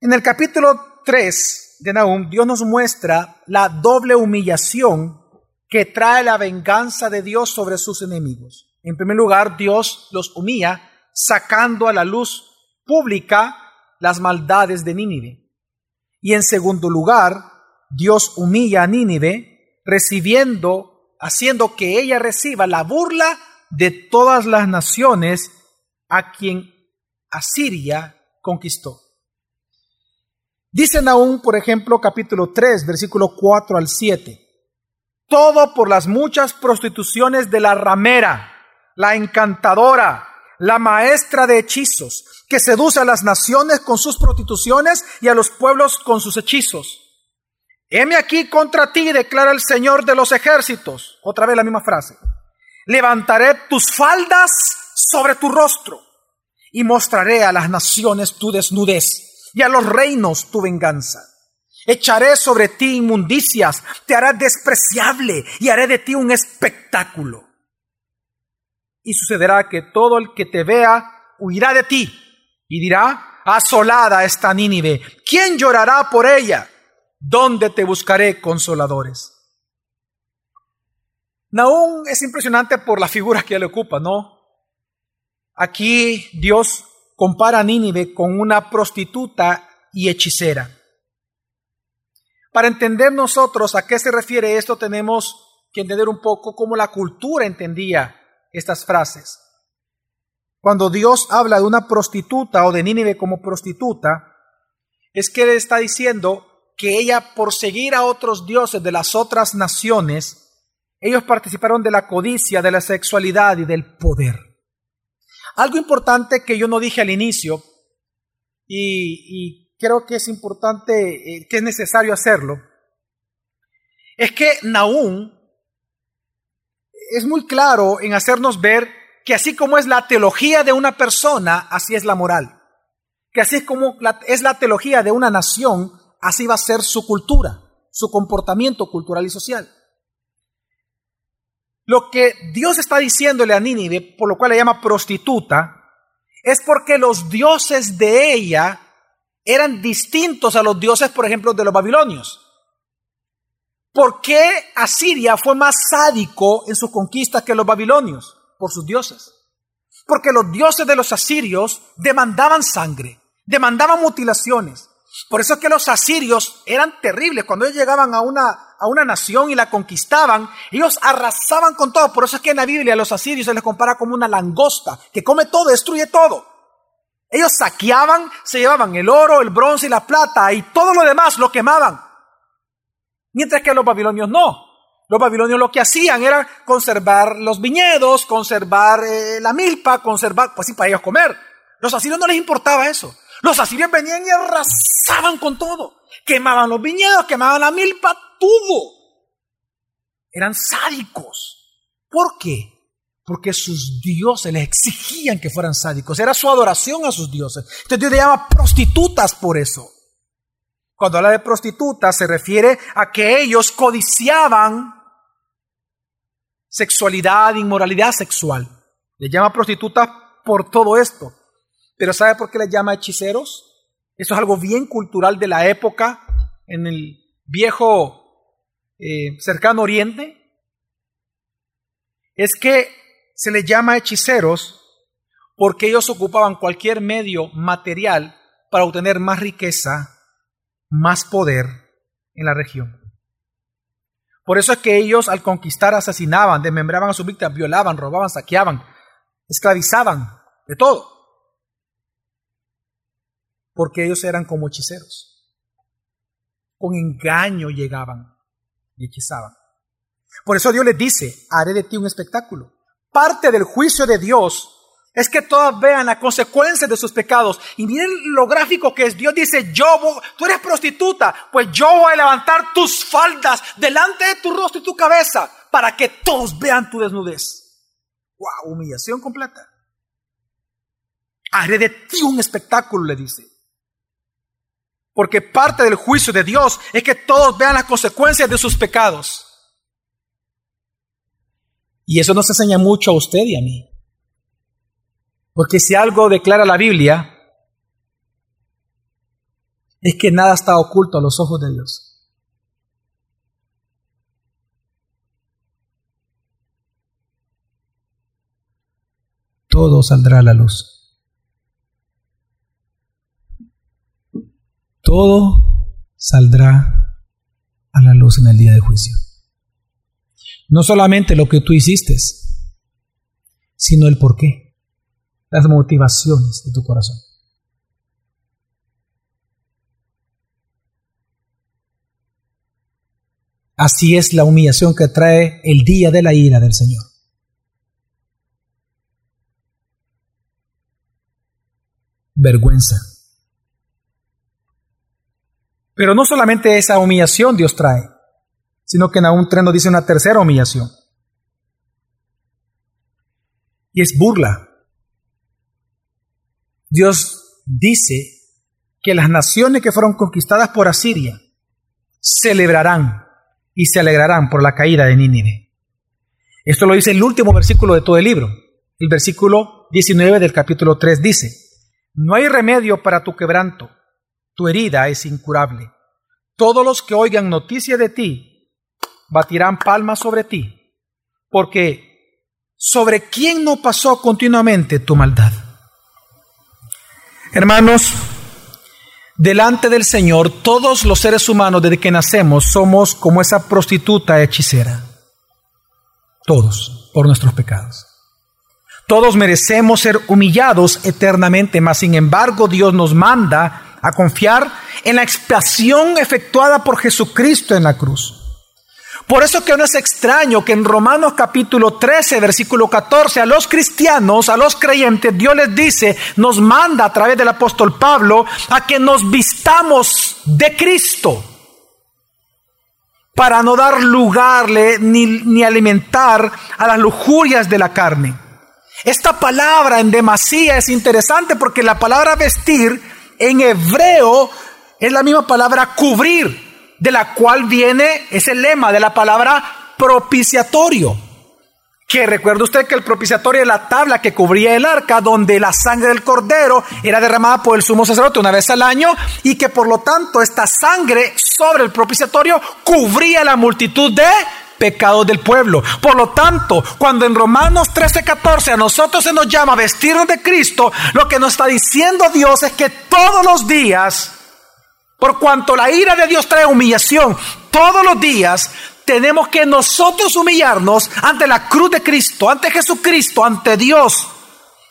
En el capítulo 3 de Naúm, Dios nos muestra la doble humillación que trae la venganza de Dios sobre sus enemigos. En primer lugar, Dios los humilla sacando a la luz pública las maldades de Nínive. Y en segundo lugar, Dios humilla a Nínive recibiendo, haciendo que ella reciba la burla de todas las naciones a quien Asiria conquistó. Dicen aún, por ejemplo, capítulo 3, versículo 4 al 7. Todo por las muchas prostituciones de la ramera, la encantadora, la maestra de hechizos, que seduce a las naciones con sus prostituciones y a los pueblos con sus hechizos. Heme aquí contra ti, declara el Señor de los ejércitos. Otra vez la misma frase. Levantaré tus faldas sobre tu rostro y mostraré a las naciones tu desnudez y a los reinos tu venganza. Echaré sobre ti inmundicias, te haré despreciable y haré de ti un espectáculo. Y sucederá que todo el que te vea huirá de ti y dirá, asolada está Nínive, ¿quién llorará por ella? ¿Dónde te buscaré consoladores? Naúm es impresionante por la figura que le ocupa, ¿no? Aquí Dios compara a Nínive con una prostituta y hechicera. Para entender nosotros a qué se refiere esto, tenemos que entender un poco cómo la cultura entendía estas frases. Cuando Dios habla de una prostituta o de Nínive como prostituta, es que Él está diciendo que ella, por seguir a otros dioses de las otras naciones, ellos participaron de la codicia, de la sexualidad y del poder. Algo importante que yo no dije al inicio, y, creo que es importante, eh, que es necesario hacerlo, es que Naúm es muy claro en hacernos ver que así como es la teología de una persona, así es la moral. Que así es como es la teología de una nación, así va a ser su cultura, su comportamiento cultural y social. Lo que Dios está diciéndole a Nínive, por lo cual le llama prostituta, es porque los dioses de ella eran distintos a los dioses, por ejemplo, de los babilonios. ¿Por qué Asiria fue más sádico en sus conquistas que los babilonios? Por sus dioses. Porque los dioses de los asirios demandaban sangre, demandaban mutilaciones, por eso es que los asirios eran terribles. Cuando ellos llegaban a una, a una nación y la conquistaban, ellos arrasaban con todo. Por eso es que en la Biblia a los asirios se les compara como una langosta que come todo, destruye todo. Ellos saqueaban, se llevaban el oro, el bronce y la plata y todo lo demás lo quemaban. Mientras que los babilonios no. Los babilonios lo que hacían era conservar los viñedos, conservar eh, la milpa, conservar, pues sí, para ellos comer. Los asirios no les importaba eso. Los asirios venían y arrasaban con todo. Quemaban los viñedos, quemaban la milpa, todo. Eran sádicos. ¿Por qué? Porque sus dioses les exigían que fueran sádicos. Era su adoración a sus dioses. Entonces Dios le llama prostitutas por eso. Cuando habla de prostitutas se refiere a que ellos codiciaban sexualidad, inmoralidad sexual. Le llama prostitutas por todo esto. Pero ¿sabe por qué les llama hechiceros? Eso es algo bien cultural de la época en el viejo eh, cercano oriente. Es que se les llama hechiceros porque ellos ocupaban cualquier medio material para obtener más riqueza, más poder en la región. Por eso es que ellos al conquistar asesinaban, desmembraban a sus víctimas, violaban, robaban, saqueaban, esclavizaban, de todo porque ellos eran como hechiceros. Con engaño llegaban y hechizaban. Por eso Dios les dice, haré de ti un espectáculo. Parte del juicio de Dios es que todas vean las consecuencias de sus pecados. Y miren lo gráfico que es. Dios dice, yo, tú eres prostituta, pues yo voy a levantar tus faldas delante de tu rostro y tu cabeza para que todos vean tu desnudez. ¡Wow! Humillación completa. Haré de ti un espectáculo, le dice. Porque parte del juicio de Dios es que todos vean las consecuencias de sus pecados. Y eso nos enseña mucho a usted y a mí. Porque si algo declara la Biblia, es que nada está oculto a los ojos de Dios. Todo saldrá a la luz. todo saldrá a la luz en el día de juicio. No solamente lo que tú hiciste, sino el por qué, las motivaciones de tu corazón. Así es la humillación que trae el día de la ira del Señor. vergüenza. Pero no solamente esa humillación Dios trae, sino que en un tren nos dice una tercera humillación. Y es burla. Dios dice que las naciones que fueron conquistadas por Asiria celebrarán y se alegrarán por la caída de Nínive. Esto lo dice el último versículo de todo el libro. El versículo 19 del capítulo 3 dice, No hay remedio para tu quebranto, tu herida es incurable. Todos los que oigan noticia de ti batirán palmas sobre ti, porque sobre quién no pasó continuamente tu maldad. Hermanos, delante del Señor, todos los seres humanos desde que nacemos somos como esa prostituta hechicera. Todos, por nuestros pecados. Todos merecemos ser humillados eternamente, mas sin embargo Dios nos manda a confiar en la expiación efectuada por Jesucristo en la cruz. Por eso que no es extraño que en Romanos capítulo 13, versículo 14, a los cristianos, a los creyentes, Dios les dice, nos manda a través del apóstol Pablo a que nos vistamos de Cristo para no dar lugar ni, ni alimentar a las lujurias de la carne. Esta palabra en demasía es interesante porque la palabra vestir en hebreo es la misma palabra cubrir, de la cual viene ese lema de la palabra propiciatorio. Que recuerda usted que el propiciatorio es la tabla que cubría el arca, donde la sangre del cordero era derramada por el sumo sacerdote una vez al año, y que por lo tanto esta sangre sobre el propiciatorio cubría la multitud de pecados del pueblo. Por lo tanto, cuando en Romanos 13:14 a nosotros se nos llama vestirnos de Cristo, lo que nos está diciendo Dios es que todos los días, por cuanto la ira de Dios trae humillación, todos los días tenemos que nosotros humillarnos ante la cruz de Cristo, ante Jesucristo, ante Dios,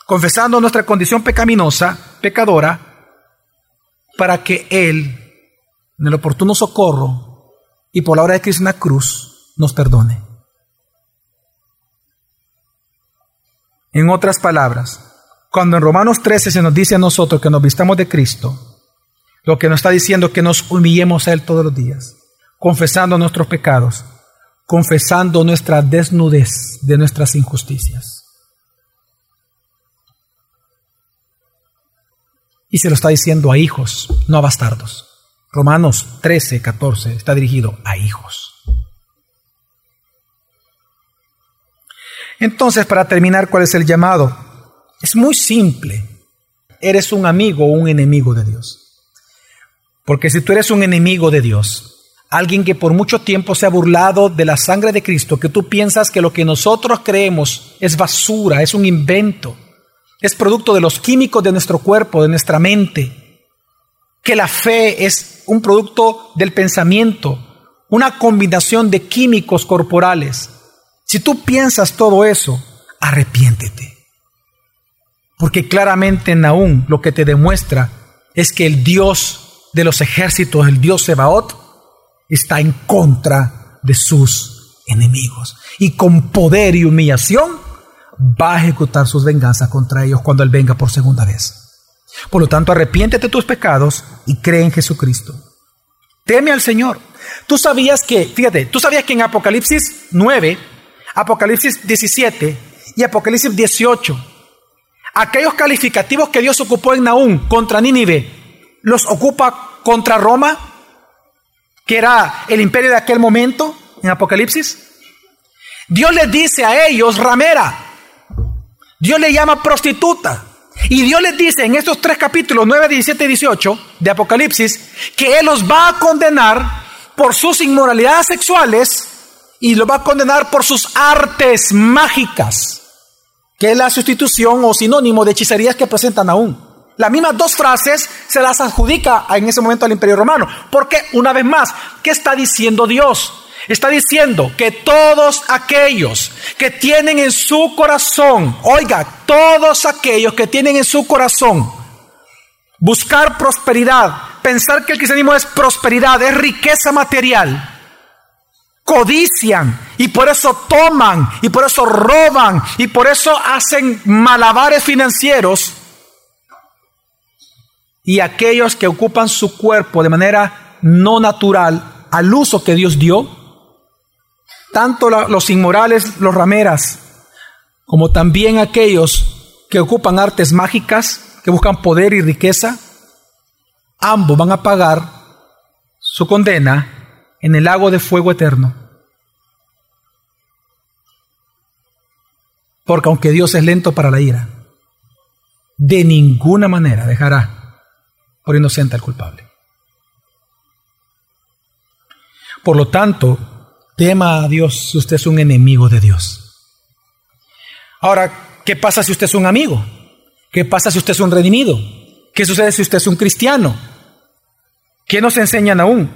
confesando nuestra condición pecaminosa, pecadora, para que Él, en el oportuno socorro y por la hora de Cristo en la cruz, nos perdone. En otras palabras, cuando en Romanos 13 se nos dice a nosotros que nos vistamos de Cristo, lo que nos está diciendo es que nos humillemos a Él todos los días, confesando nuestros pecados, confesando nuestra desnudez de nuestras injusticias. Y se lo está diciendo a hijos, no a bastardos. Romanos 13, 14 está dirigido a hijos. Entonces, para terminar, ¿cuál es el llamado? Es muy simple. ¿Eres un amigo o un enemigo de Dios? Porque si tú eres un enemigo de Dios, alguien que por mucho tiempo se ha burlado de la sangre de Cristo, que tú piensas que lo que nosotros creemos es basura, es un invento, es producto de los químicos de nuestro cuerpo, de nuestra mente, que la fe es un producto del pensamiento, una combinación de químicos corporales, si tú piensas todo eso, arrepiéntete. Porque claramente Naúm lo que te demuestra es que el Dios de los ejércitos, el Dios Sebaot, está en contra de sus enemigos. Y con poder y humillación va a ejecutar sus venganzas contra ellos cuando Él venga por segunda vez. Por lo tanto, arrepiéntete de tus pecados y cree en Jesucristo. Teme al Señor. Tú sabías que, fíjate, tú sabías que en Apocalipsis 9, Apocalipsis 17 y Apocalipsis 18. Aquellos calificativos que Dios ocupó en Naúm contra Nínive, los ocupa contra Roma, que era el imperio de aquel momento en Apocalipsis. Dios les dice a ellos ramera. Dios le llama prostituta. Y Dios les dice en estos tres capítulos 9, 17 y 18 de Apocalipsis que Él los va a condenar por sus inmoralidades sexuales y lo va a condenar por sus artes mágicas, que es la sustitución o sinónimo de hechicerías que presentan aún. Las mismas dos frases se las adjudica en ese momento al imperio romano. Porque, una vez más, ¿qué está diciendo Dios? Está diciendo que todos aquellos que tienen en su corazón, oiga, todos aquellos que tienen en su corazón buscar prosperidad, pensar que el cristianismo es prosperidad, es riqueza material, codician y por eso toman y por eso roban y por eso hacen malabares financieros, y aquellos que ocupan su cuerpo de manera no natural al uso que Dios dio, tanto los inmorales, los rameras, como también aquellos que ocupan artes mágicas, que buscan poder y riqueza, ambos van a pagar su condena en el lago de fuego eterno. Porque aunque Dios es lento para la ira, de ninguna manera dejará por inocente al culpable. Por lo tanto, tema a Dios si usted es un enemigo de Dios. Ahora, ¿qué pasa si usted es un amigo? ¿Qué pasa si usted es un redimido? ¿Qué sucede si usted es un cristiano? ¿Qué nos enseñan aún?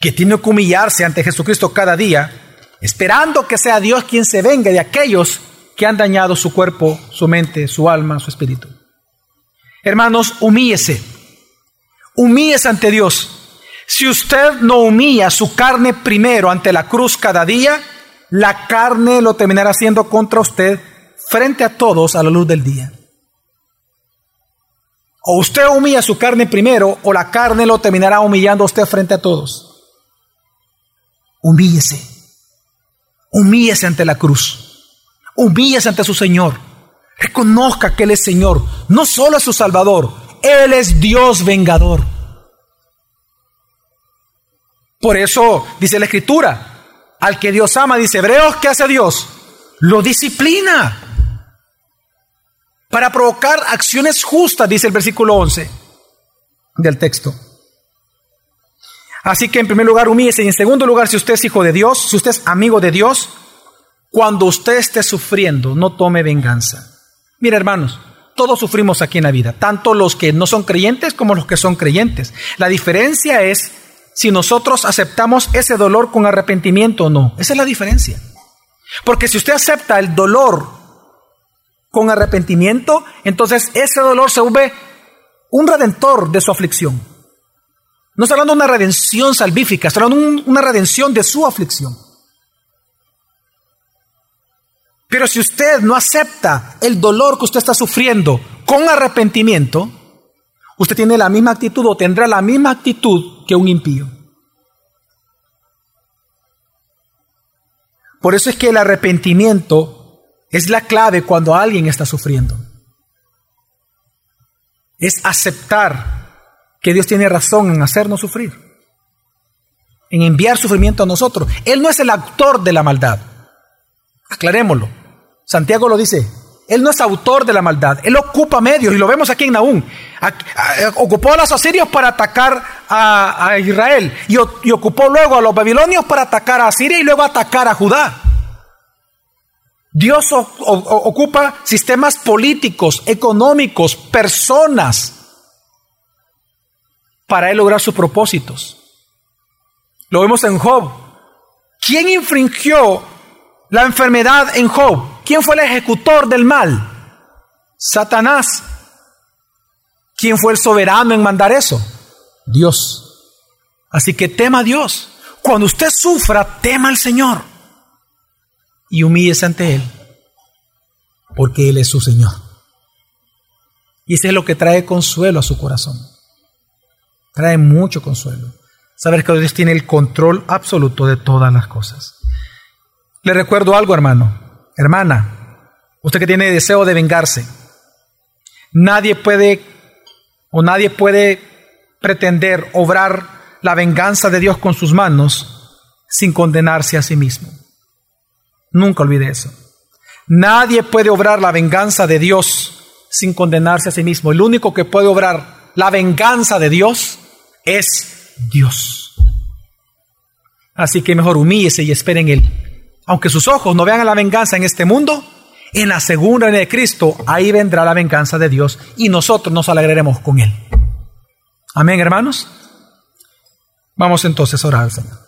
Que tiene que humillarse ante Jesucristo cada día, esperando que sea Dios quien se venga de aquellos que han dañado su cuerpo, su mente, su alma, su espíritu. Hermanos, humíese. Humíese ante Dios. Si usted no humilla su carne primero ante la cruz cada día, la carne lo terminará haciendo contra usted frente a todos a la luz del día. O usted humilla su carne primero, o la carne lo terminará humillando a usted frente a todos. Humíllese. Humíllese ante la cruz. Humíllese ante su Señor. Reconozca que Él es Señor. No solo es su Salvador, Él es Dios vengador. Por eso dice la Escritura, al que Dios ama, dice Hebreos, ¿qué hace Dios? Lo disciplina para provocar acciones justas, dice el versículo 11 del texto. Así que en primer lugar humíllese y en segundo lugar, si usted es hijo de Dios, si usted es amigo de Dios, cuando usted esté sufriendo, no tome venganza. Mira, hermanos, todos sufrimos aquí en la vida, tanto los que no son creyentes como los que son creyentes. La diferencia es si nosotros aceptamos ese dolor con arrepentimiento o no. Esa es la diferencia. Porque si usted acepta el dolor con arrepentimiento, entonces ese dolor se vuelve un redentor de su aflicción. No está hablando de una redención salvífica, está hablando de una redención de su aflicción. Pero si usted no acepta el dolor que usted está sufriendo con arrepentimiento, usted tiene la misma actitud o tendrá la misma actitud que un impío. Por eso es que el arrepentimiento es la clave cuando alguien está sufriendo. Es aceptar que Dios tiene razón en hacernos sufrir, en enviar sufrimiento a nosotros. Él no es el autor de la maldad. Aclarémoslo. Santiago lo dice. Él no es autor de la maldad. Él ocupa medios, y lo vemos aquí en Naúm. Ocupó a los asirios para atacar a, Israel. Y, ocupó luego a los babilonios para atacar a Siria y luego atacar a Judá. Dios ocupa sistemas políticos, económicos, personas, para él lograr sus propósitos. Lo vemos en Job. ¿Quién infringió la enfermedad en Job. ¿Quién fue el ejecutor del mal? Satanás. ¿Quién fue el soberano en mandar eso? Dios. Así que tema a Dios. Cuando usted sufra, tema al Señor. Y humíllese ante Él. Porque Él es su Señor. Y eso es lo que trae consuelo a su corazón. Trae mucho consuelo. Saber que Dios tiene el control absoluto de todas las cosas. Le recuerdo algo, hermano, hermana, usted que tiene deseo de vengarse. Nadie puede o nadie puede pretender obrar la venganza de Dios con sus manos sin condenarse a sí mismo. Nunca olvide eso. Nadie puede obrar la venganza de Dios sin condenarse a sí mismo. El único que puede obrar la venganza de Dios es Dios. Así que mejor humíllese y espere en Él aunque sus ojos no vean la venganza en este mundo, en la segunda venida de Cristo, ahí vendrá la venganza de Dios y nosotros nos alegraremos con Él. Amén, hermanos. Vamos entonces a orar al Señor.